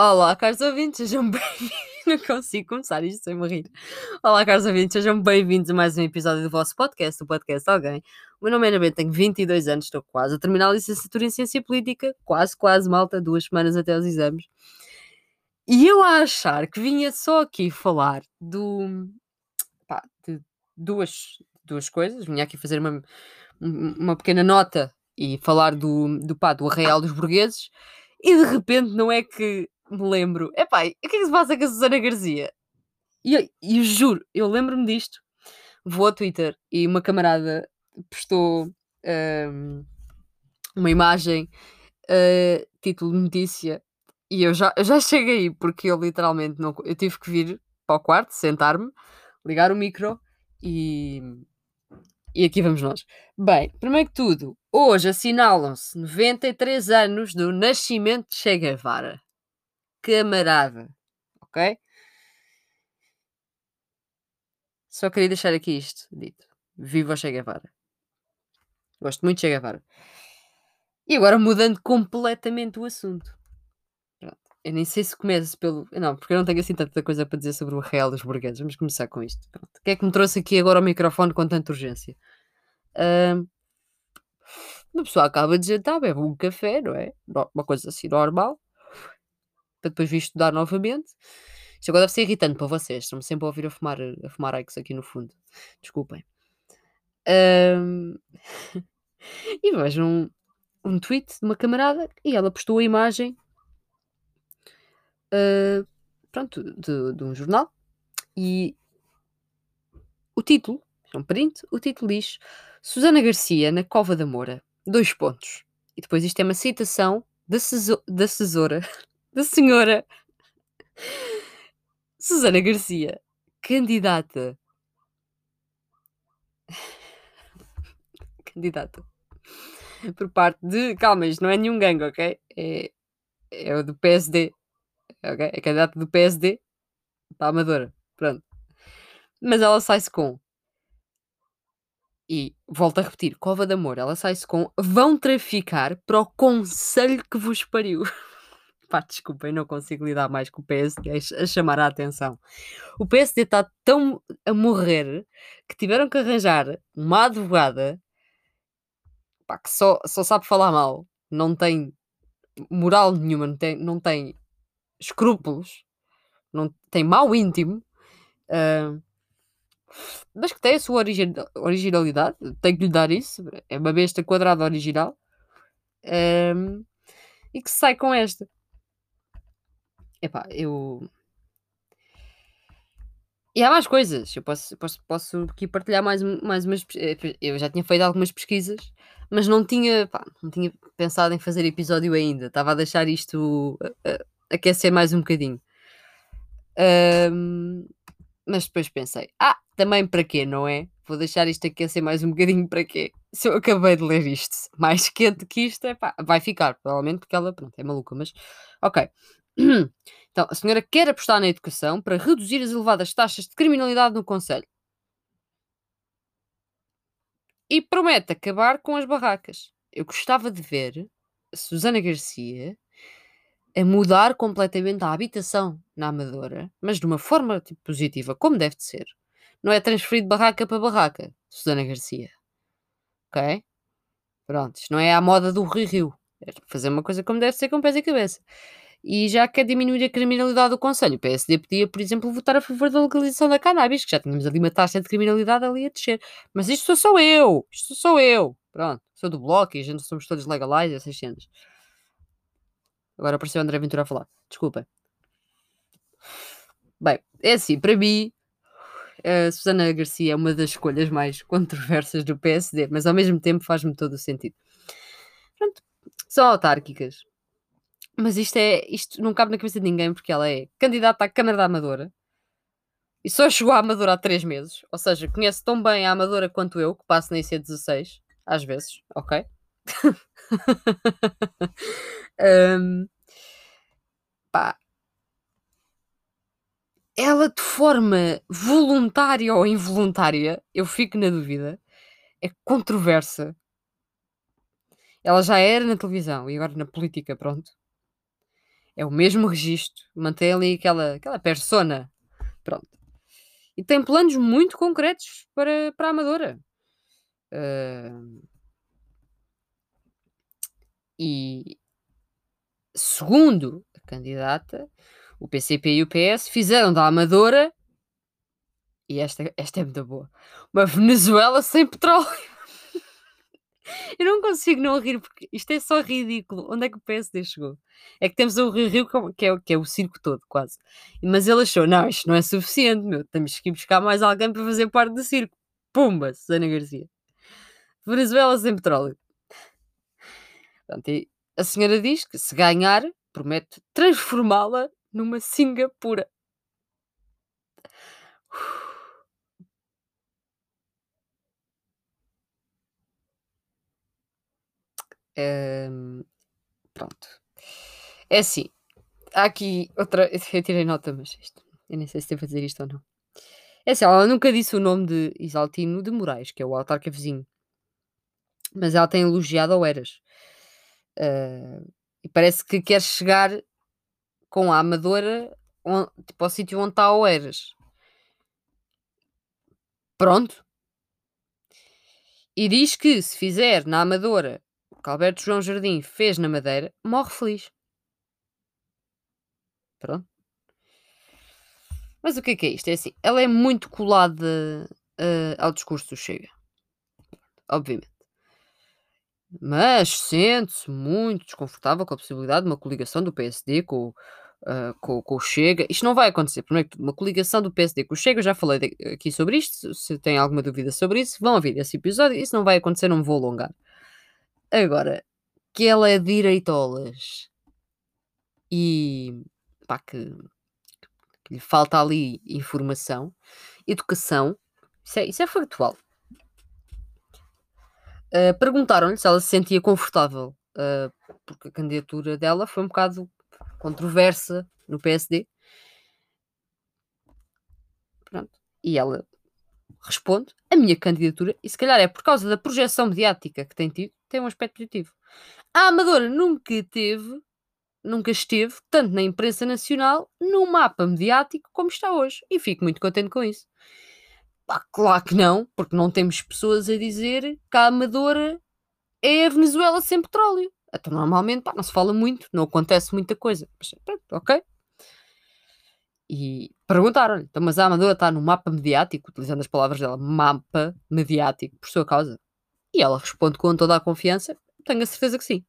Olá, caros ouvintes, sejam bem-vindos. Não consigo começar isto sem me rir. Olá, caros ouvintes, sejam bem-vindos a mais um episódio do vosso podcast, o podcast Alguém. O meu nome é Ana tenho 22 anos, estou quase a terminar a licenciatura em Ciência Política, quase, quase, malta, duas semanas até os exames. E eu a achar que vinha só aqui falar do. pá, de duas, duas coisas, vinha aqui fazer uma, uma pequena nota e falar do, do, pá, do Arraial dos Burgueses, e de repente não é que me lembro, epá, o que é que se passa com a Susana Garcia? E eu, eu juro, eu lembro-me disto, vou ao Twitter e uma camarada postou um, uma imagem, uh, título de notícia, e eu já, já cheguei porque eu literalmente não. Eu tive que vir para o quarto, sentar-me, ligar o micro e. E aqui vamos nós. Bem, primeiro que tudo, hoje assinalam-se 93 anos do nascimento de Che Guevara. Camarada. Ok? Só queria deixar aqui isto dito. Viva o Che Guevara. Gosto muito de Che Guevara. E agora mudando completamente o assunto. Eu nem sei se começo pelo. Não, porque eu não tenho assim tanta coisa para dizer sobre o real dos burgueses. Vamos começar com isto. Pronto. O que é que me trouxe aqui agora ao microfone com tanta urgência? Uh, uma pessoa acaba de jantar, bebe um café, não é? Uma coisa assim normal. Para depois vir estudar novamente. Isto agora deve ser irritante para vocês. Estão-me sempre a ouvir a fumar, a fumar Ike's aqui no fundo. Desculpem. e vejo um, um tweet de uma camarada e ela postou a imagem uh, pronto, de, de, um jornal e o título, é um print, o título diz Susana Garcia na Cova da Moura, dois pontos. E depois isto é uma citação da, da assessora, da senhora Susana Garcia, candidata. candidata. Por parte de. Calma, isto não é nenhum gangue, ok? É, é o do PSD ok? É candidata do PSD a Amadora. Pronto. Mas ela sai-se com. E volto a repetir: Cova de Amor. Ela sai-se com. Vão traficar para o conselho que vos pariu. Pá, desculpem, não consigo lidar mais com o PSD a chamar a atenção. O PSD está tão a morrer que tiveram que arranjar uma advogada pá, que só, só sabe falar mal, não tem moral nenhuma, não tem, não tem escrúpulos, não tem mau íntimo, uh, mas que tem a sua origi originalidade, tem que lhe dar isso, é uma besta quadrada original, um, e que sai com esta. Epá, eu. E há mais coisas. Eu posso, posso, posso aqui partilhar mais, mais umas. Eh, eu já tinha feito algumas pesquisas, mas não tinha, pá, não tinha pensado em fazer episódio ainda. Estava a deixar isto. Uh, aquecer mais um bocadinho. Um, mas depois pensei, ah, também para quê, não é? Vou deixar isto aquecer mais um bocadinho para quê? Se eu acabei de ler isto, mais quente que isto, é pá, vai ficar, provavelmente, porque ela, pronto, é maluca, mas ok. Então, a senhora quer apostar na educação para reduzir as elevadas taxas de criminalidade no Conselho. E promete acabar com as barracas. Eu gostava de ver a Susana Garcia a mudar completamente a habitação na Amadora, mas de uma forma tipo, positiva, como deve de ser. Não é transferir de barraca para barraca, Susana Garcia. Ok? Pronto, isto não é a moda do Rio Rio. É fazer uma coisa como deve ser, com pés e cabeça. E já quer diminuir a criminalidade do Conselho. O PSD podia, por exemplo, votar a favor da legalização da cannabis, que já tínhamos ali uma taxa de criminalidade ali a descer. Mas isto sou eu. Isto sou eu. Pronto. Sou do Bloco e a gente somos todos legalize, essas cenas. Agora apareceu o André Ventura a falar. Desculpa. Bem, é assim, para mim, a Susana Garcia é uma das escolhas mais controversas do PSD, mas ao mesmo tempo faz-me todo o sentido. Pronto, são autárquicas. Mas isto é, isto não cabe na cabeça de ninguém porque ela é candidata à Câmara da Amadora e só chegou à Amadora há três meses. Ou seja, conhece tão bem a Amadora quanto eu, que passo na IC16, às vezes, ok? um, pá, ela de forma voluntária ou involuntária, eu fico na dúvida, é controversa. Ela já era na televisão e agora na política, pronto. É o mesmo registro. Mantém ali aquela, aquela persona. Pronto. E tem planos muito concretos para, para a Amadora. Uh, e segundo a candidata, o PCP e o PS fizeram da Amadora, e esta, esta é muito boa, uma Venezuela sem petróleo. Eu não consigo não rir porque isto é só ridículo. Onde é que o PSD chegou? É que temos o Rio Rio que é, que é o circo todo, quase. Mas ele achou: não, isto não é suficiente, meu. Temos que ir buscar mais alguém para fazer parte do circo. Pumba, Susana Garcia. Venezuela sem petróleo. A senhora diz que se ganhar, promete transformá-la numa Singapura. Um, pronto. É assim. Há aqui outra. Eu tirei nota, mas isto. Eu nem sei se devo fazer isto ou não. É assim, ela nunca disse o nome de Isaltino de Moraes, que é o autarca vizinho. Mas ela tem elogiado ao Eras. Uh, e parece que quer chegar com a Amadora on, tipo, ao sítio onde está o Eras. Pronto. E diz que se fizer na Amadora que Alberto João Jardim fez na Madeira, morre feliz. Pronto. Mas o que é que é isto? É assim, ela é muito colada uh, ao discurso do Chega. Obviamente. Mas sente-se muito desconfortável com a possibilidade de uma coligação do PSD com, uh, com, com, o Chega. Isto não vai acontecer. Primeiro, uma coligação do PSD com o Chega, eu já falei aqui sobre isto. Se tem alguma dúvida sobre isso, vão ouvir esse episódio. Isso não vai acontecer, não me vou alongar. Agora, que ela é direitolas e pá, que, que lhe falta ali informação, educação, isso é, isso é factual. Uh, Perguntaram-lhe se ela se sentia confortável, uh, porque a candidatura dela foi um bocado controversa no PSD. Pronto. E ela responde: a minha candidatura, e se calhar é por causa da projeção mediática que tem tido, tem um aspecto positivo. A Amadora nunca teve, nunca esteve, tanto na imprensa nacional, no mapa mediático como está hoje. E fico muito contente com isso. Pá, claro que não, porque não temos pessoas a dizer que a Amadora é a Venezuela sem petróleo. Então, normalmente, pá, não se fala muito, não acontece muita coisa. Mas, pronto, ok. E perguntaram-lhe, então, mas a Amadora está no mapa mediático, utilizando as palavras dela, mapa mediático, por sua causa. E ela responde com toda a confiança: tenho a certeza que sim.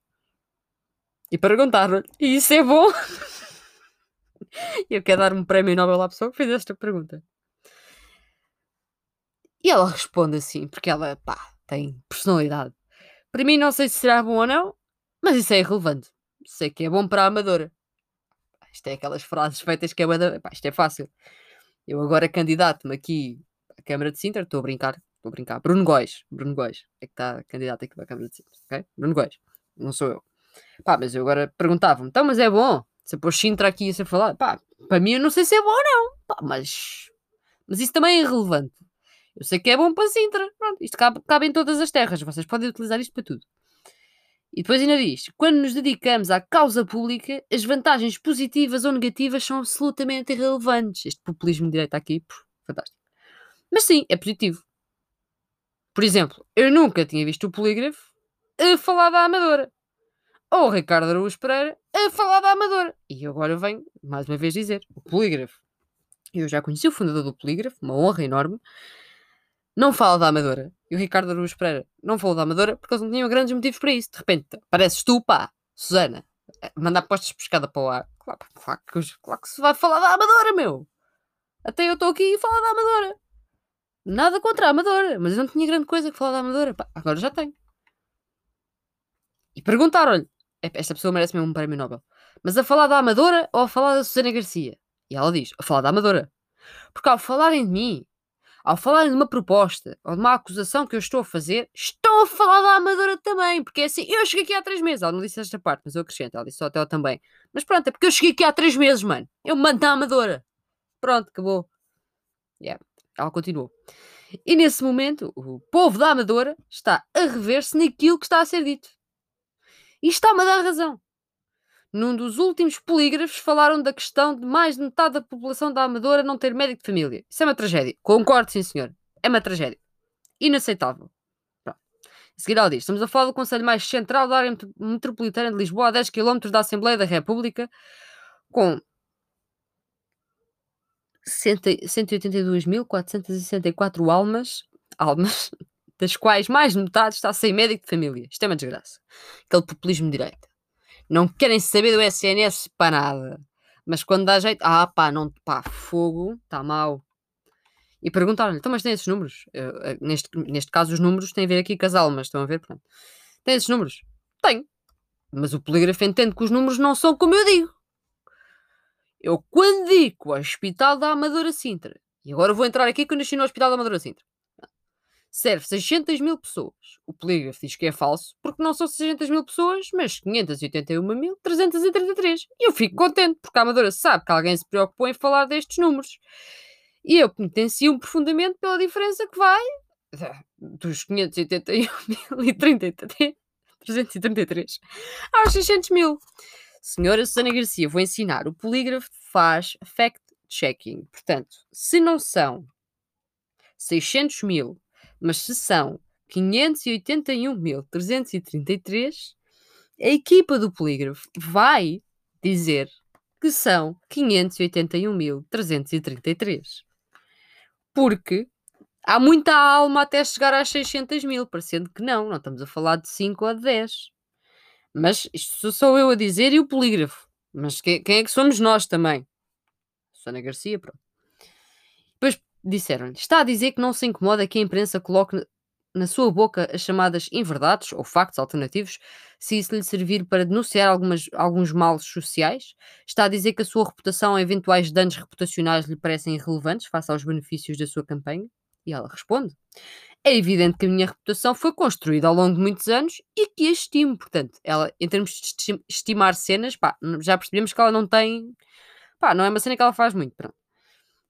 E perguntaram-lhe: e isso é bom? Eu quero dar um prémio Nobel à pessoa que fez esta pergunta. E ela responde assim, porque ela, pá, tem personalidade. Para mim, não sei se será bom ou não, mas isso é irrelevante. Sei que é bom para a amadora. Isto é aquelas frases feitas que é. Pá, isto é fácil. Eu agora candidato-me aqui à Câmara de Sintra, estou a brincar, Estou a brincar. Bruno Góis. Bruno Góis. É que está candidato aqui para a Câmara de Sintra. Ok? Bruno Góis. Não sou eu. Pá, mas eu agora perguntava-me. Então, mas é bom? Se pôr Sintra aqui a falado. Pá, para mim eu não sei se é bom ou não. Pá, mas... Mas isso também é irrelevante. Eu sei que é bom para Sintra. Pronto, isto cabe, cabe em todas as terras. Vocês podem utilizar isto para tudo. E depois ainda diz: quando nos dedicamos à causa pública, as vantagens positivas ou negativas são absolutamente irrelevantes. Este populismo de direita aqui, fantástico. Mas sim, é positivo. Por exemplo, eu nunca tinha visto o polígrafo a falar da Amadora. Ou o Ricardo Araújo Pereira a falar da Amadora. E agora venho, mais uma vez, dizer: o polígrafo. Eu já conheci o fundador do polígrafo, uma honra enorme. Não fala da Amadora. E o Ricardo Araújo Pereira não falou da Amadora porque eles não tinham grandes motivos para isso. De repente, pareces tu, pá, Susana, mandar postas pescada para o ar. Claro, claro, claro que se vai falar da Amadora, meu. Até eu estou aqui e falar da Amadora. Nada contra a Amadora, mas eu não tinha grande coisa que falar da Amadora. Pá, agora já tenho. E perguntaram-lhe: esta pessoa merece mesmo um prémio Nobel, mas a falar da Amadora ou a falar da Susana Garcia? E ela diz: a falar da Amadora. Porque ao falarem de mim, ao falarem de uma proposta ou de uma acusação que eu estou a fazer, estão a falar da Amadora também. Porque é assim, eu cheguei aqui há três meses. Ela não disse esta parte, mas eu acrescento. Ela disse só até ela também. Mas pronto, é porque eu cheguei aqui há três meses, mano. Eu mando a Amadora. Pronto, acabou. Yeah. Ela continuou. E nesse momento, o povo da Amadora está a rever-se naquilo que está a ser dito. E está-me a dar razão. Num dos últimos polígrafos falaram da questão de mais de metade da população da Amadora não ter médico de família. Isso é uma tragédia. Concordo, sim senhor. É uma tragédia. Inaceitável. Pronto. A seguir ela diz, estamos a falar do Conselho mais central da área metropolitana de Lisboa, a 10 km da Assembleia da República, com 182.464 almas, almas, das quais mais de metade está sem médico de família. Isto é uma desgraça. Aquele populismo de direita. Não querem saber do SNS para nada. Mas quando dá jeito, ah pá, não, pá, fogo, está mal. E perguntaram-lhe, então mas tem esses números? Eu, eh, neste, neste caso os números têm a ver aqui com as almas, estão a ver? Pronto. Tem esses números? Tenho. Mas o polígrafo entende que os números não são como eu digo. Eu quando digo Hospital da Amadora Sintra, e agora vou entrar aqui que eu nasci no Hospital da Amadora Sintra, serve 600 mil pessoas. O polígrafo diz que é falso, porque não são 600 mil pessoas, mas 581.333. E eu fico contente, porque a Amadora sabe que alguém se preocupou em falar destes números. E eu penitencio profundamente pela diferença que vai dos 581.333 aos 600 mil. Senhora Susana Garcia, vou ensinar. O polígrafo faz fact-checking. Portanto, se não são 600 mil mas se são 581.333, a equipa do polígrafo vai dizer que são 581.333. Porque há muita alma até chegar às 600 mil, parecendo que não, não estamos a falar de 5 ou 10. Mas isto sou eu a dizer e o polígrafo. Mas quem, quem é que somos nós também? Susana Garcia, pronto. Disseram-lhe: Está a dizer que não se incomoda que a imprensa coloque na sua boca as chamadas inverdades ou factos alternativos, se isso lhe servir para denunciar algumas, alguns males sociais? Está a dizer que a sua reputação ou eventuais danos reputacionais lhe parecem irrelevantes face aos benefícios da sua campanha? E ela responde: É evidente que a minha reputação foi construída ao longo de muitos anos e que a estimo. Portanto, ela, em termos de estimar cenas, pá, já percebemos que ela não tem. Pá, não é uma cena que ela faz muito. Pronto.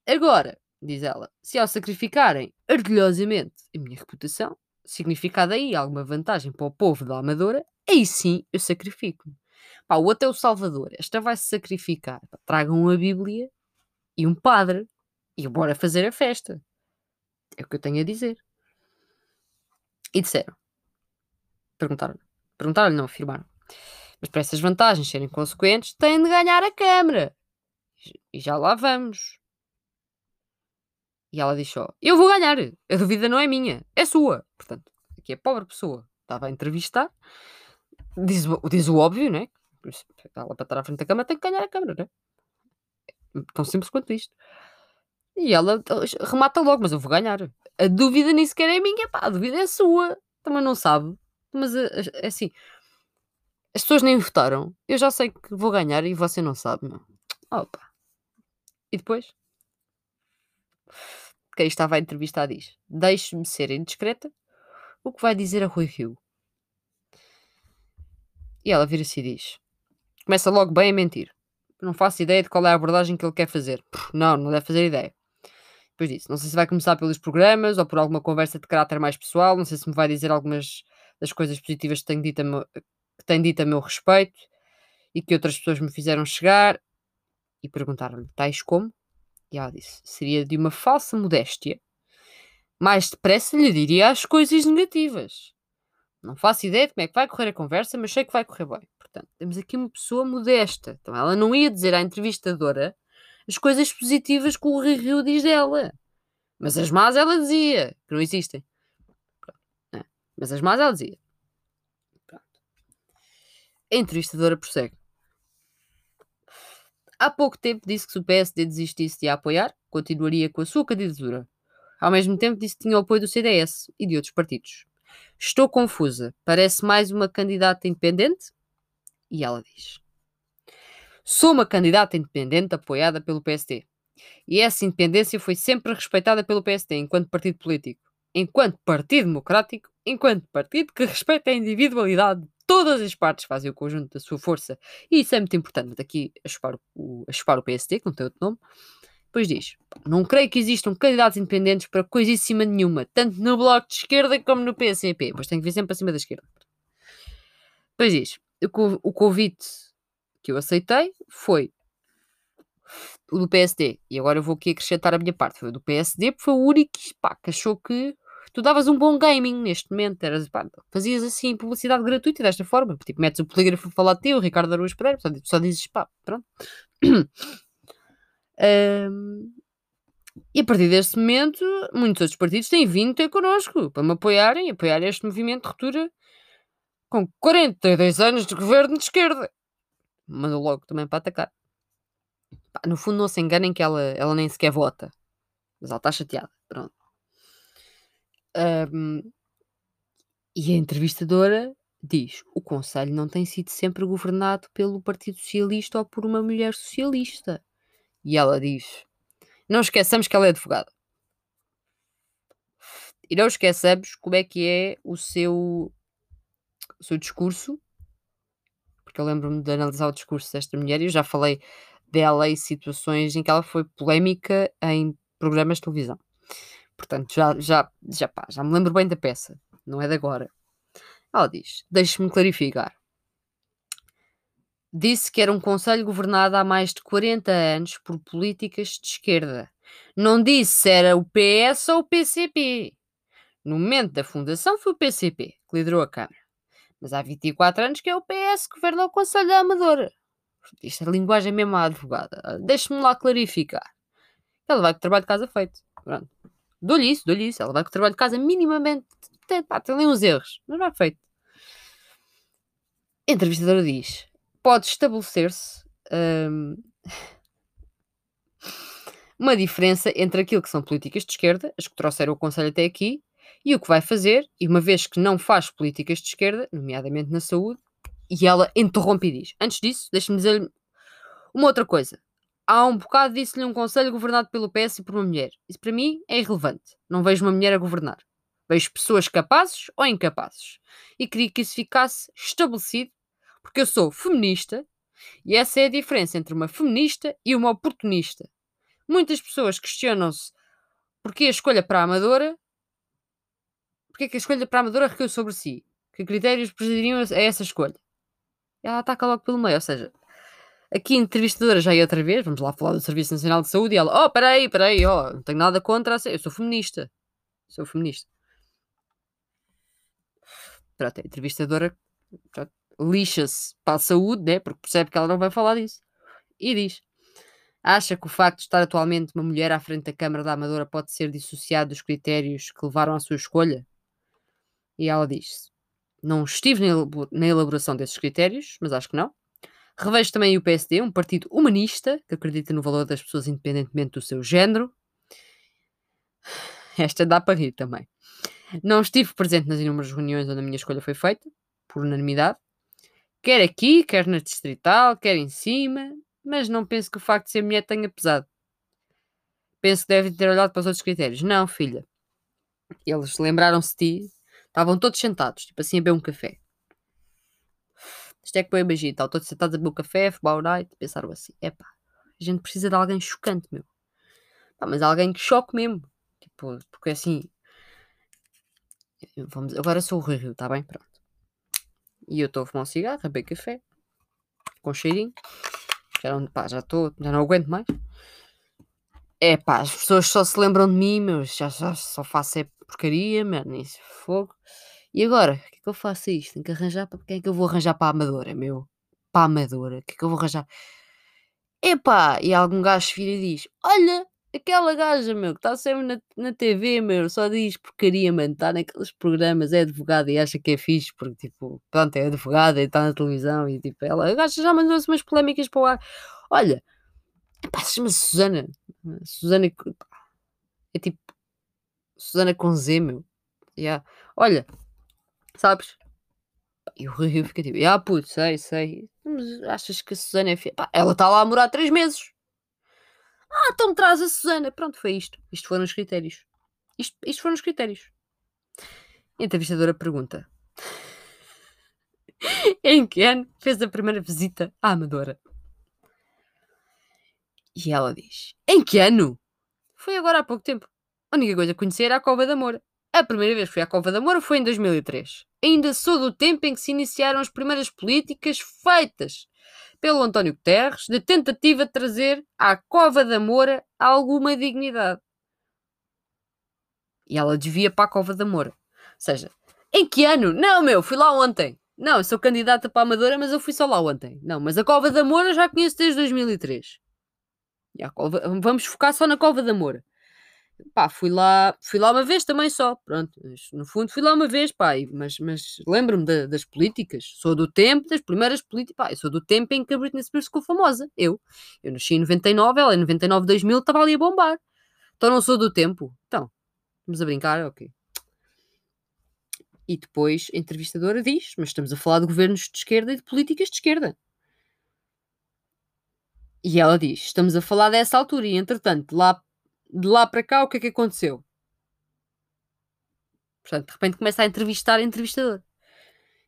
Agora, diz ela, se ao sacrificarem orgulhosamente a minha reputação, significado aí alguma vantagem para o povo da Amadora, aí sim eu sacrifico-me. Pá, o outro é o Salvador, esta vai se sacrificar. Tragam a Bíblia e um padre e bora fazer a festa. É o que eu tenho a dizer. E disseram, perguntaram, perguntaram-lhe, não afirmaram. Mas para essas vantagens serem consequentes, têm de ganhar a Câmara. E já lá vamos. E ela disse só: Eu vou ganhar, a dúvida não é minha, é sua. Portanto, aqui a pobre pessoa estava a entrevistar, diz, diz o óbvio, né? Ela para estar à frente da câmara tem que ganhar a câmara, né? Tão simples quanto isto. E ela remata logo, mas eu vou ganhar. A dúvida nem sequer é minha, pá, a dúvida é sua. Também não sabe. Mas é assim, as pessoas nem votaram. Eu já sei que vou ganhar e você não sabe, meu. Opa. E depois? Quem estava a entrevistar diz: Deixe-me ser indiscreta. O que vai dizer a Rui Rio? E ela vira-se e diz: Começa logo bem a mentir. Não faço ideia de qual é a abordagem que ele quer fazer. Não, não deve fazer ideia. Depois disse: Não sei se vai começar pelos programas ou por alguma conversa de caráter mais pessoal. Não sei se me vai dizer algumas das coisas positivas que tenho dito a meu, que tenho dito a meu respeito e que outras pessoas me fizeram chegar. E perguntaram-lhe: Tais como? E ela disse: seria de uma falsa modéstia. Mais depressa lhe diria as coisas negativas. Não faço ideia de como é que vai correr a conversa, mas sei que vai correr bem. Portanto, temos aqui uma pessoa modesta. Então, ela não ia dizer à entrevistadora as coisas positivas que o Rio diz dela. Mas as más ela dizia, que não existem. É. Mas as más ela dizia. Pronto. A entrevistadora prossegue. Há pouco tempo disse que se o PSD desistisse de a apoiar, continuaria com a sua candidatura. Ao mesmo tempo disse que tinha o apoio do CDS e de outros partidos. Estou confusa. Parece mais uma candidata independente? E ela diz: Sou uma candidata independente apoiada pelo PSD. E essa independência foi sempre respeitada pelo PSD enquanto partido político, enquanto partido democrático, enquanto partido que respeita a individualidade todas as partes fazem o conjunto da sua força, e isso é muito importante. Aqui a chupar o, chupar o PSD, que não tem outro nome. Depois diz: Não creio que existam candidatos independentes para coisíssima nenhuma, tanto no bloco de esquerda como no PCP. Pois tem que vir sempre para cima da esquerda. Depois diz: o convite que eu aceitei foi o do PSD. E agora eu vou aqui acrescentar a minha parte. Foi o do PSD, porque foi o único pá, que achou que tu davas um bom gaming neste momento. Eras, pá, fazias assim publicidade gratuita desta forma. Tipo, metes o polígrafo a falar ti, o Ricardo Araújo Pereira, só, só dizes pá, pronto. e a partir desse momento, muitos outros partidos têm vindo ter connosco para me apoiarem, apoiar este movimento de ruptura com 42 anos de governo de esquerda. Mandou logo também para atacar. Pá, no fundo, não se enganem que ela, ela nem sequer vota. Mas ela está chateada. Pronto. Um, e a entrevistadora diz: o Conselho não tem sido sempre governado pelo Partido Socialista ou por uma mulher socialista. E ela diz: não esqueçamos que ela é advogada. E não esqueçamos como é que é o seu, o seu discurso, porque eu lembro-me de analisar o discurso desta mulher e eu já falei dela e situações em que ela foi polémica em programas de televisão. Portanto, já, já, já, pá, já me lembro bem da peça, não é de agora. Ela diz: Deixe-me clarificar. Disse que era um conselho governado há mais de 40 anos por políticas de esquerda. Não disse se era o PS ou o PCP. No momento da fundação foi o PCP que liderou a Câmara. Mas há 24 anos que é o PS que governa o Conselho da Amadora. Isto é linguagem mesmo à advogada. Deixe-me lá clarificar. Ela vai com trabalho de casa feito. Pronto. Dou-lhe isso, dou-lhe isso. Ela vai com o trabalho de casa minimamente. Tem, pá, tem ali uns erros, mas vai feito. A entrevistadora diz: pode estabelecer-se hum, uma diferença entre aquilo que são políticas de esquerda, as que trouxeram o Conselho até aqui, e o que vai fazer, e uma vez que não faz políticas de esquerda, nomeadamente na saúde, e ela interrompe e diz: Antes disso, deixe-me dizer-lhe uma outra coisa há um bocado disse-lhe um conselho governado pelo PS e por uma mulher. Isso para mim é irrelevante. Não vejo uma mulher a governar. Vejo pessoas capazes ou incapazes. E queria que isso ficasse estabelecido, porque eu sou feminista e essa é a diferença entre uma feminista e uma oportunista. Muitas pessoas questionam-se porque a escolha para a amadora, porque que a escolha para a amadora recaiu sobre si? Que critérios presidiriam a essa escolha? Ela ataca logo pelo meio, ou seja, Aqui, entrevistadora, já é outra vez, vamos lá falar do Serviço Nacional de Saúde, e ela, oh, peraí, peraí, oh, não tenho nada contra, a... eu sou feminista. Sou feminista. Pronto, a entrevistadora lixa-se para a saúde, né, porque percebe que ela não vai falar disso. E diz, acha que o facto de estar atualmente uma mulher à frente da Câmara da Amadora pode ser dissociado dos critérios que levaram à sua escolha? E ela diz, não estive na elaboração desses critérios, mas acho que não. Revejo também o PSD, um partido humanista que acredita no valor das pessoas independentemente do seu género. Esta dá para rir também. Não estive presente nas inúmeras reuniões onde a minha escolha foi feita, por unanimidade. Quer aqui, quer na distrital, quer em cima, mas não penso que o facto de ser mulher tenha pesado. Penso que devem ter olhado para os outros critérios. Não, filha. Eles lembraram-se de ti, estavam todos sentados, tipo assim a beber um café. Isto é que eu imagino, estão todos sentados a beber um café, fumar o night, pensaram assim, epá, a gente precisa de alguém chocante, meu. Pá, mas alguém que choque mesmo. Tipo, porque assim, vamos, agora sou o Rui Rio, está bem? Pronto. E eu estou a fumar um cigarro, a beber café, com cheirinho. Já não, pá, já estou, já não aguento mais. É pá, as pessoas só se lembram de mim, meu, já, já só faço é porcaria, mano, isso, fogo. E agora, o que é que eu faço isto? Tenho que arranjar para quem é que eu vou arranjar para a Amadora, meu? Para a Amadora, o que é que eu vou arranjar? Epá, e algum gajo vira e diz: Olha, aquela gaja, meu, que está sempre na, na TV, meu, só diz porcaria, mano, está naqueles programas, é advogada e acha que é fixe, porque, tipo, pronto, é advogada e está na televisão e, tipo, ela, a gaja já mandou-se umas polémicas para o ar. Olha, epá, se chama Susana, Susana, é tipo, Susana com Z, meu. Yeah. Olha, sabes? E o Rio fica tipo, ah, puto, sei, sei. Mas achas que a Susana é fiel? Pá, ela está lá a morar três meses. Ah, então me traz a Susana. Pronto, foi isto. Isto foram os critérios. Isto, isto foram os critérios. A entrevistadora pergunta: Em que ano fez a primeira visita à Amadora? E ela diz: Em que ano? Foi agora há pouco tempo. A única coisa que conhecia era a Cova da Moura. A primeira vez que fui à Cova da Moura foi em 2003. Ainda sou do tempo em que se iniciaram as primeiras políticas feitas pelo António Guterres de tentativa de trazer à Cova da Moura alguma dignidade. E ela desvia para a Cova da Moura. Ou seja, em que ano? Não, meu, fui lá ontem. Não, eu sou candidata para a Amadora, mas eu fui só lá ontem. Não, mas a Cova da Moura já conheço desde 2003. E a cova, vamos focar só na Cova da Moura. Pá, fui lá, fui lá uma vez também só, pronto. No fundo fui lá uma vez, pá, mas, mas lembro-me das políticas. Sou do tempo das primeiras políticas, pá, eu sou do tempo em que a Britney Spears ficou famosa. Eu. Eu nasci em 99, ela em 99, 2000 estava ali a bombar. Então não sou do tempo. Então, vamos a brincar, ok. E depois a entrevistadora diz: Mas estamos a falar de governos de esquerda e de políticas de esquerda. E ela diz: Estamos a falar dessa altura, e entretanto, lá, de lá para cá, o que é que aconteceu? Portanto, de repente começa a entrevistar entrevistador.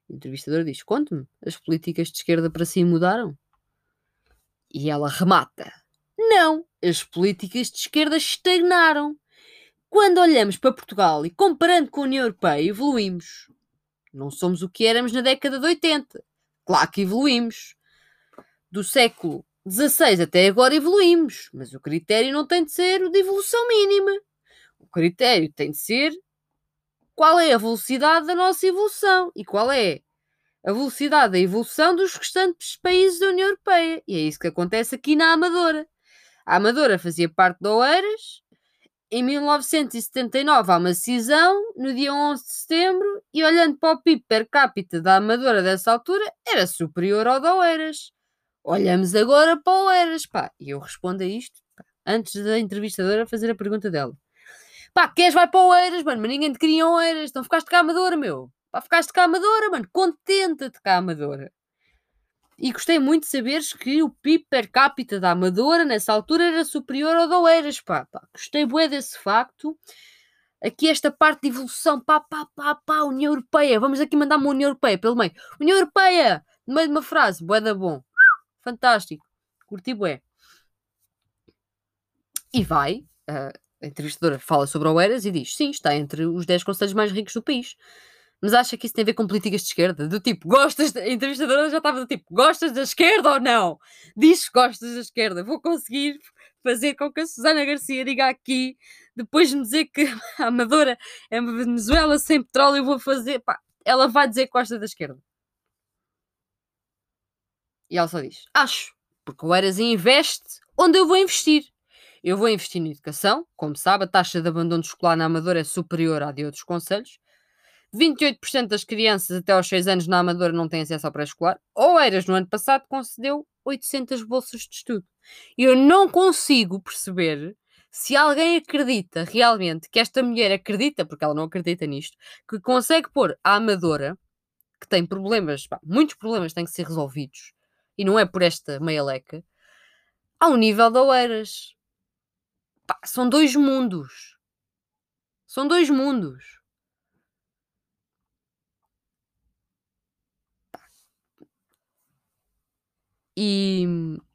O entrevistador diz: Conte-me, as políticas de esquerda para si mudaram? E ela remata: Não, as políticas de esquerda estagnaram. Quando olhamos para Portugal e comparando com a União Europeia, evoluímos. Não somos o que éramos na década de 80. Claro que evoluímos. Do século 16 até agora evoluímos, mas o critério não tem de ser o de evolução mínima. O critério tem de ser qual é a velocidade da nossa evolução e qual é a velocidade da evolução dos restantes países da União Europeia. E é isso que acontece aqui na Amadora. A Amadora fazia parte de Oeiras. Em 1979 há uma decisão, no dia 11 de setembro, e olhando para o PIB per capita da Amadora dessa altura, era superior ao de Oeiras. Olhamos agora para o Eras, pá. E eu respondo a isto pá, antes da entrevistadora fazer a pergunta dela. Pá, queres vai para o Eras, mano, mas ninguém te queria o Eras, então ficaste cá amadora, meu. Pá, ficaste cá amadora, mano, contenta-te cá amadora. E gostei muito de saberes que o PIB per capita da Amadora nessa altura era superior ao da Oeiras, pá. pá. Gostei bué desse facto. Aqui esta parte de evolução, pá, pá, pá, pá, União Europeia. Vamos aqui mandar uma União Europeia pelo meio. União Europeia! No meio de uma frase, bué da bom fantástico, curti bué. E vai, a entrevistadora fala sobre o Eras e diz, sim, está entre os 10 conselhos mais ricos do país. Mas acha que isso tem a ver com políticas de esquerda? Do tipo, gostas, a entrevistadora já estava do tipo, gostas da esquerda ou não? Diz gostas da esquerda. Vou conseguir fazer com que a Susana Garcia diga aqui, depois de me dizer que a Amadora é uma Venezuela sem petróleo, eu vou fazer, pá, ela vai dizer que gosta da esquerda. E ela só diz: Acho, porque o Eras investe onde eu vou investir. Eu vou investir na educação. Como sabe, a taxa de abandono escolar na Amadora é superior à de outros conselhos. 28% das crianças até aos 6 anos na Amadora não têm acesso ao pré-escolar. O Eras, no ano passado, concedeu 800 bolsas de estudo. E eu não consigo perceber se alguém acredita realmente que esta mulher acredita, porque ela não acredita nisto, que consegue pôr a Amadora, que tem problemas, pá, muitos problemas têm que ser resolvidos, e não é por esta meia leca, ao nível da Oeiras. Pá, são dois mundos. São dois mundos. E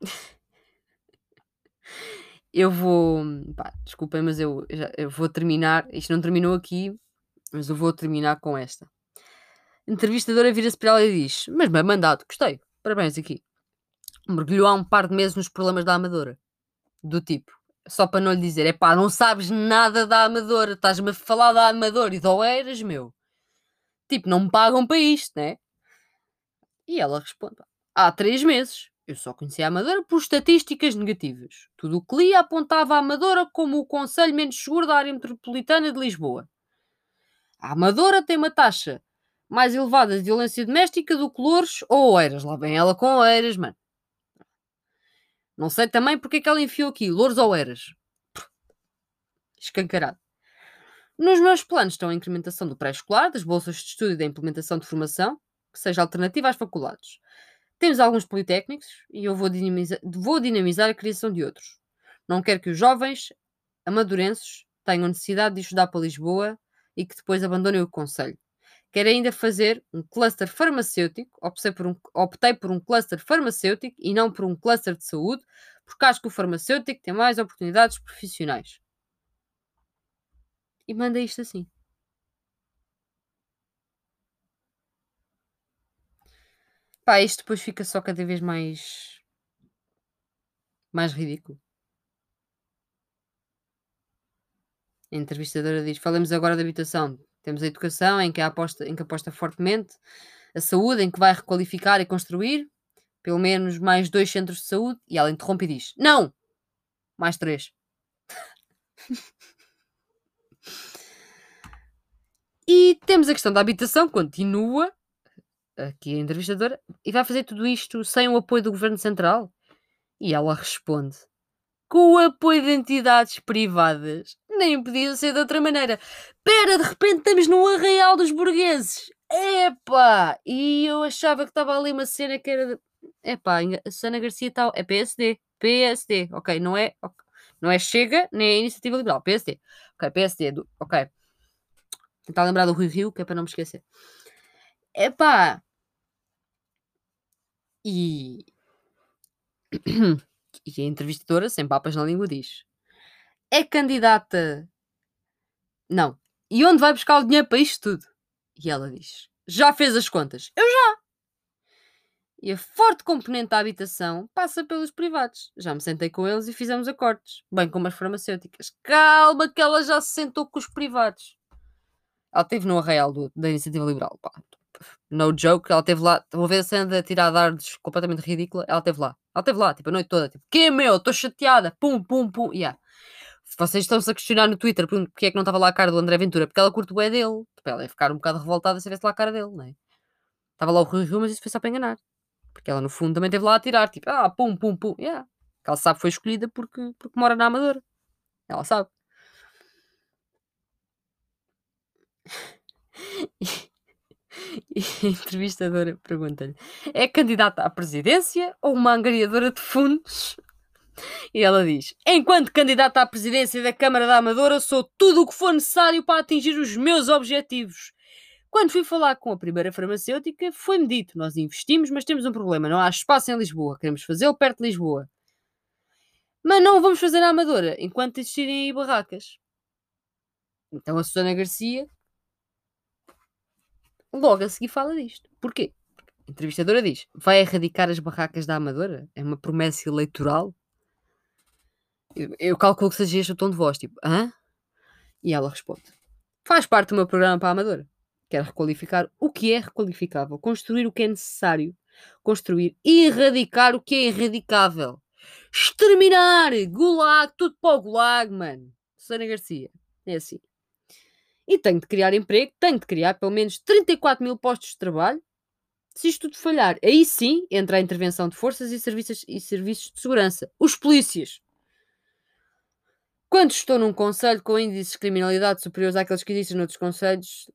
eu vou. Pá, desculpem, mas eu, já, eu vou terminar. Isto não terminou aqui, mas eu vou terminar com esta. Entrevistadora vira-se para ela e diz: Mas bem mandado, gostei, parabéns aqui mergulhou há um par de meses nos problemas da Amadora. Do tipo, só para não lhe dizer, é pá, não sabes nada da Amadora, estás-me a falar da Amadora e Oeiras, meu. Tipo, não me pagam para isto, né? E ela responde, há três meses. Eu só conhecia a Amadora por estatísticas negativas. Tudo o que lia apontava a Amadora como o conselho menos seguro da área metropolitana de Lisboa. A Amadora tem uma taxa mais elevada de violência doméstica do que Louros ou Oeiras. Lá vem ela com Oeiras, mano. Não sei também porque é que ela enfiou aqui, louros ou eras. Escancarado. Nos meus planos estão a incrementação do pré-escolar, das bolsas de estudo e da implementação de formação, que seja alternativa às faculdades. Temos alguns politécnicos e eu vou dinamizar, vou dinamizar a criação de outros. Não quero que os jovens amadurenses tenham necessidade de estudar para Lisboa e que depois abandonem o Conselho. Quero ainda fazer um cluster farmacêutico. Optei por, um, optei por um cluster farmacêutico e não por um cluster de saúde, porque acho que o farmacêutico tem mais oportunidades profissionais. E manda isto assim. Pá, isto depois fica só cada vez mais. mais ridículo. A entrevistadora diz: Falemos agora da habitação. Temos a educação, em que, aposta, em que aposta fortemente, a saúde, em que vai requalificar e construir pelo menos mais dois centros de saúde. E ela interrompe e diz: Não! Mais três. e temos a questão da habitação, continua aqui a entrevistadora, e vai fazer tudo isto sem o apoio do governo central? E ela responde: com o apoio de entidades privadas. Nem podia ser de outra maneira. Pera, de repente estamos no arraial dos burgueses. Epá! E eu achava que estava ali uma cena que era. De... Epá, a Sana Garcia tal. É PSD. PSD. Ok, não é. Não é Chega, nem é Iniciativa Liberal. PSD. Ok, PSD. Do... Ok. Tentar lembrar do Rio Rio, que é para não me esquecer. Epá! E. e a entrevistadora, sem papas na língua, diz: É candidata. Não. E onde vai buscar o dinheiro para isto tudo? E ela diz: Já fez as contas? Eu já! E a forte componente da habitação passa pelos privados. Já me sentei com eles e fizemos acordos, bem como as farmacêuticas. Calma, que ela já se sentou com os privados. Ela esteve no arraial do, da Iniciativa Liberal. Pá, no joke, ela esteve lá. Vou ver a cena tirar dardos completamente ridícula. Ela esteve lá. Ela esteve lá, tipo, a noite toda. Tipo, que é meu? Estou chateada. Pum, pum, pum. Yeah. Vocês estão-se a questionar no Twitter porque é que não estava lá a cara do André Ventura. Porque ela curte o é dele. Tipo, ela ia ficar um bocado revoltada se tivesse lá a cara dele, não é? Estava lá o Rui Rio, mas isso foi só para enganar. Porque ela, no fundo, também esteve lá a tirar. Tipo, ah, pum, pum, pum. Yeah. Ela sabe que foi escolhida porque, porque mora na Amadora. Ela sabe. E a entrevistadora pergunta-lhe: é candidata à presidência ou uma angariadora de fundos? E ela diz: Enquanto candidata à presidência da Câmara da Amadora, sou tudo o que for necessário para atingir os meus objetivos. Quando fui falar com a primeira farmacêutica, foi-me dito: Nós investimos, mas temos um problema. Não há espaço em Lisboa. Queremos fazê-lo perto de Lisboa. Mas não vamos fazer na Amadora enquanto existirem aí barracas. Então a Susana Garcia logo a seguir fala disto. Porquê? A entrevistadora diz: vai erradicar as barracas da Amadora? É uma promessa eleitoral? Eu, calculo que seja este o tom de voz, tipo, hã? E ela responde: faz parte do meu programa para a Amadora. Quero requalificar o que é requalificável, construir o que é necessário, construir e erradicar o que é erradicável. Exterminar! Gulag! Tudo para o gulag, mano. Susana Garcia. É assim e tenho de criar emprego, tenho de criar pelo menos 34 mil postos de trabalho. Se isto tudo falhar, aí sim entra a intervenção de forças e serviços, e serviços de segurança. Os polícias. Quando estou num conselho com índices de criminalidade superiores àqueles que existem noutros conselhos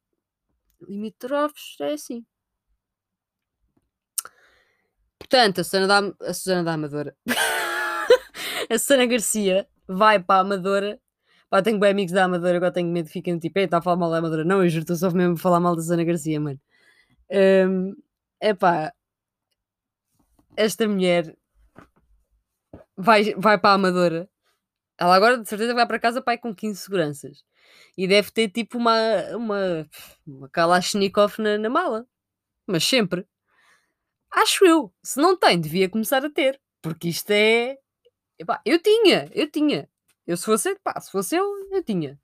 limítrofes, é assim. Portanto, a Susana da, a Susana da Amadora, a Susana Garcia vai para a Amadora Pá, tenho bem amigos da Amadora, agora tenho medo de ficarem tipo, está a falar mal da Amadora. Não, eu juro, estou só mesmo a falar mal da Zana Garcia, mano. É um, pá, esta mulher vai, vai para a Amadora. Ela agora de certeza vai para casa pai com 15 seguranças. E deve ter tipo uma, uma, uma Kalashnikov na, na mala. Mas sempre. Acho eu. Se não tem, devia começar a ter. Porque isto é. Epá, eu tinha, eu tinha. Eu se fosse, pá, se fosse eu, eu tinha.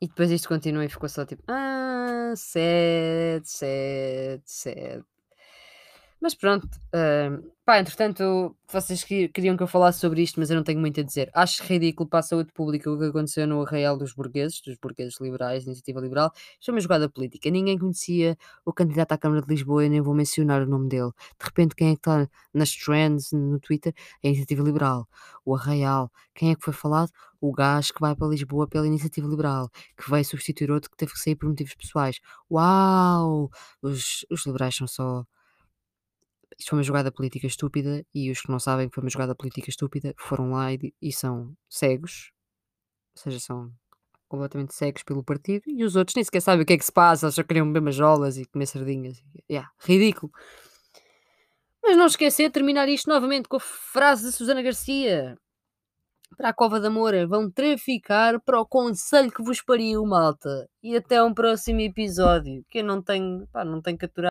E depois isto continua e ficou só tipo, ah, sete, sete, sete. Mas pronto, uh, pá, entretanto, vocês queriam que eu falasse sobre isto, mas eu não tenho muito a dizer. Acho ridículo para a saúde pública o que aconteceu no arraial dos burgueses, dos burgueses liberais, iniciativa liberal. Isto é uma jogada política. Ninguém conhecia o candidato à Câmara de Lisboa, eu nem vou mencionar o nome dele. De repente, quem é que está nas trends no Twitter? A iniciativa liberal. O arraial. Quem é que foi falado? O gajo que vai para Lisboa pela iniciativa liberal, que vai substituir outro que teve que sair por motivos pessoais. Uau! Os, os liberais são só isto foi uma jogada política estúpida e os que não sabem que foi uma jogada política estúpida foram lá e, e são cegos, ou seja, são completamente cegos pelo partido e os outros nem sequer sabem o que é que se passa, só queriam beber majolas e comer sardinhas. Yeah, ridículo. Mas não esquecer de terminar isto novamente com a frase de Susana Garcia. para a Cova da Moura, vão traficar para o conselho que vos pariu, malta. E até um próximo episódio, que eu não tenho, pá, não tenho aturar